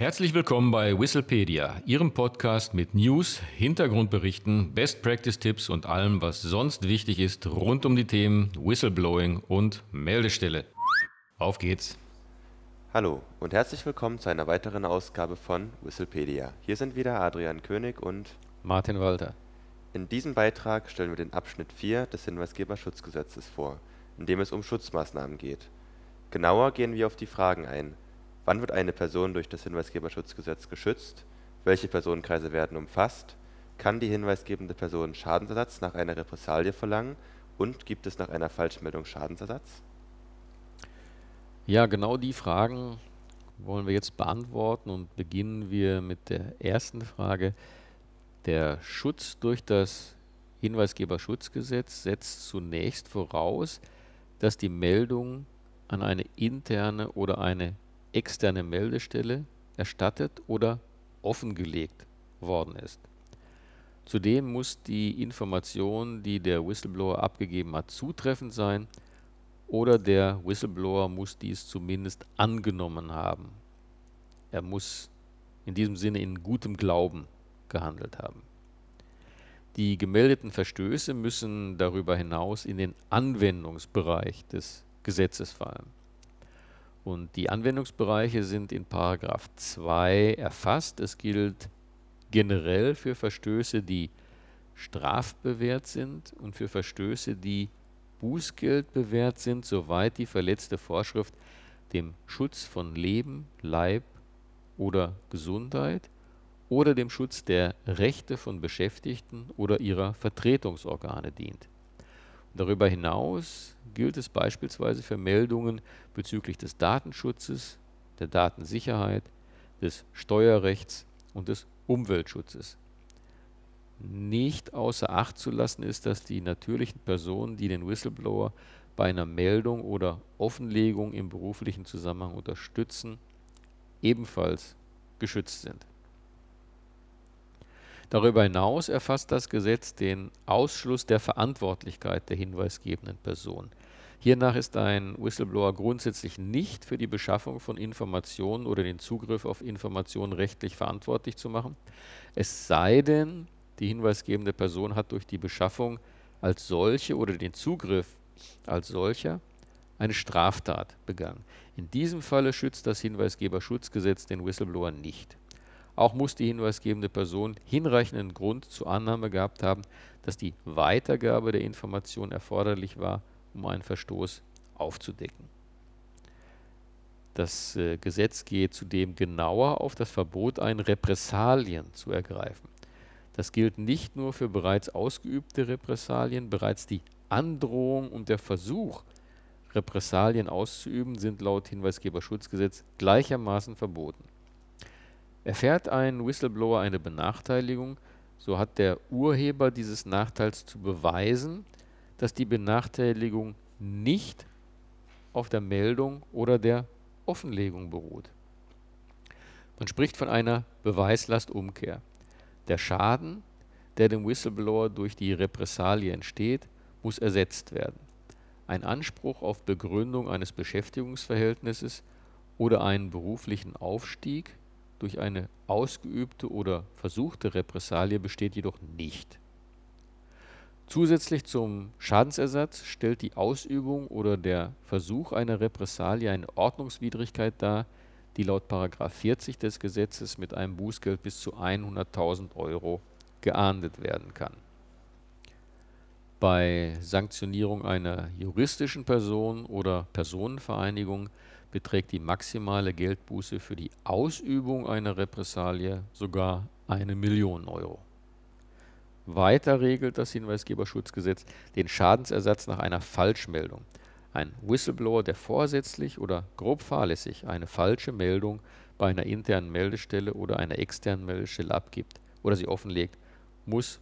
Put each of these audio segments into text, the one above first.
Herzlich willkommen bei Whistlepedia, Ihrem Podcast mit News, Hintergrundberichten, Best Practice Tipps und allem, was sonst wichtig ist rund um die Themen Whistleblowing und Meldestelle. Auf geht's! Hallo und herzlich willkommen zu einer weiteren Ausgabe von Whistlepedia. Hier sind wieder Adrian König und Martin Walter. In diesem Beitrag stellen wir den Abschnitt 4 des Hinweisgeberschutzgesetzes vor, in dem es um Schutzmaßnahmen geht. Genauer gehen wir auf die Fragen ein Wann wird eine Person durch das Hinweisgeberschutzgesetz geschützt? Welche Personenkreise werden umfasst? Kann die hinweisgebende Person Schadensersatz nach einer Repressalie verlangen? Und gibt es nach einer Falschmeldung Schadensersatz? Ja, genau die Fragen wollen wir jetzt beantworten und beginnen wir mit der ersten Frage. Der Schutz durch das Hinweisgeberschutzgesetz setzt zunächst voraus, dass die Meldung an eine interne oder eine externe Meldestelle erstattet oder offengelegt worden ist. Zudem muss die Information, die der Whistleblower abgegeben hat, zutreffend sein oder der Whistleblower muss dies zumindest angenommen haben. Er muss in diesem Sinne in gutem Glauben gehandelt haben. Die gemeldeten Verstöße müssen darüber hinaus in den Anwendungsbereich des Gesetzes fallen. Und die Anwendungsbereiche sind in Paragraph 2 erfasst. Es gilt generell für Verstöße, die strafbewehrt sind und für Verstöße, die Bußgeld bewährt sind, soweit die verletzte Vorschrift dem Schutz von Leben, Leib oder Gesundheit oder dem Schutz der Rechte von Beschäftigten oder ihrer Vertretungsorgane dient. Darüber hinaus gilt es beispielsweise für Meldungen bezüglich des Datenschutzes, der Datensicherheit, des Steuerrechts und des Umweltschutzes. Nicht außer Acht zu lassen ist, dass die natürlichen Personen, die den Whistleblower bei einer Meldung oder Offenlegung im beruflichen Zusammenhang unterstützen, ebenfalls geschützt sind. Darüber hinaus erfasst das Gesetz den Ausschluss der Verantwortlichkeit der hinweisgebenden Person. Hiernach ist ein Whistleblower grundsätzlich nicht für die Beschaffung von Informationen oder den Zugriff auf Informationen rechtlich verantwortlich zu machen, es sei denn, die hinweisgebende Person hat durch die Beschaffung als solche oder den Zugriff als solcher eine Straftat begangen. In diesem Falle schützt das Hinweisgeberschutzgesetz den Whistleblower nicht. Auch muss die hinweisgebende Person hinreichenden Grund zur Annahme gehabt haben, dass die Weitergabe der Information erforderlich war, um einen Verstoß aufzudecken. Das äh, Gesetz geht zudem genauer auf das Verbot ein, Repressalien zu ergreifen. Das gilt nicht nur für bereits ausgeübte Repressalien, bereits die Androhung und der Versuch, Repressalien auszuüben, sind laut Hinweisgeberschutzgesetz gleichermaßen verboten. Erfährt ein Whistleblower eine Benachteiligung, so hat der Urheber dieses Nachteils zu beweisen, dass die Benachteiligung nicht auf der Meldung oder der Offenlegung beruht. Man spricht von einer Beweislastumkehr. Der Schaden, der dem Whistleblower durch die Repressalie entsteht, muss ersetzt werden. Ein Anspruch auf Begründung eines Beschäftigungsverhältnisses oder einen beruflichen Aufstieg durch eine ausgeübte oder versuchte Repressalie besteht jedoch nicht. Zusätzlich zum Schadensersatz stellt die Ausübung oder der Versuch einer Repressalie eine Ordnungswidrigkeit dar, die laut 40 des Gesetzes mit einem Bußgeld bis zu 100.000 Euro geahndet werden kann. Bei Sanktionierung einer juristischen Person oder Personenvereinigung beträgt die maximale Geldbuße für die Ausübung einer Repressalie sogar eine Million Euro. Weiter regelt das Hinweisgeberschutzgesetz den Schadensersatz nach einer Falschmeldung. Ein Whistleblower, der vorsätzlich oder grob fahrlässig eine falsche Meldung bei einer internen Meldestelle oder einer externen Meldestelle abgibt oder sie offenlegt, muss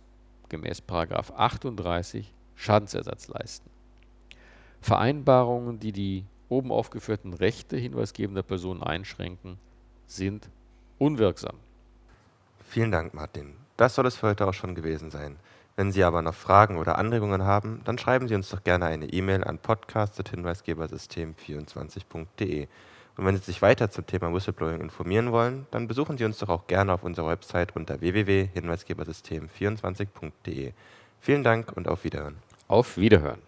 gemäß 38 Schadensersatz leisten. Vereinbarungen, die die oben aufgeführten Rechte hinweisgebender Personen einschränken, sind unwirksam. Vielen Dank, Martin. Das soll es für heute auch schon gewesen sein. Wenn Sie aber noch Fragen oder Anregungen haben, dann schreiben Sie uns doch gerne eine E-Mail an podcast.hinweisgebersystem24.de. Und wenn Sie sich weiter zum Thema Whistleblowing informieren wollen, dann besuchen Sie uns doch auch gerne auf unserer Website unter www.hinweisgebersystem24.de. Vielen Dank und auf Wiederhören. Auf Wiederhören.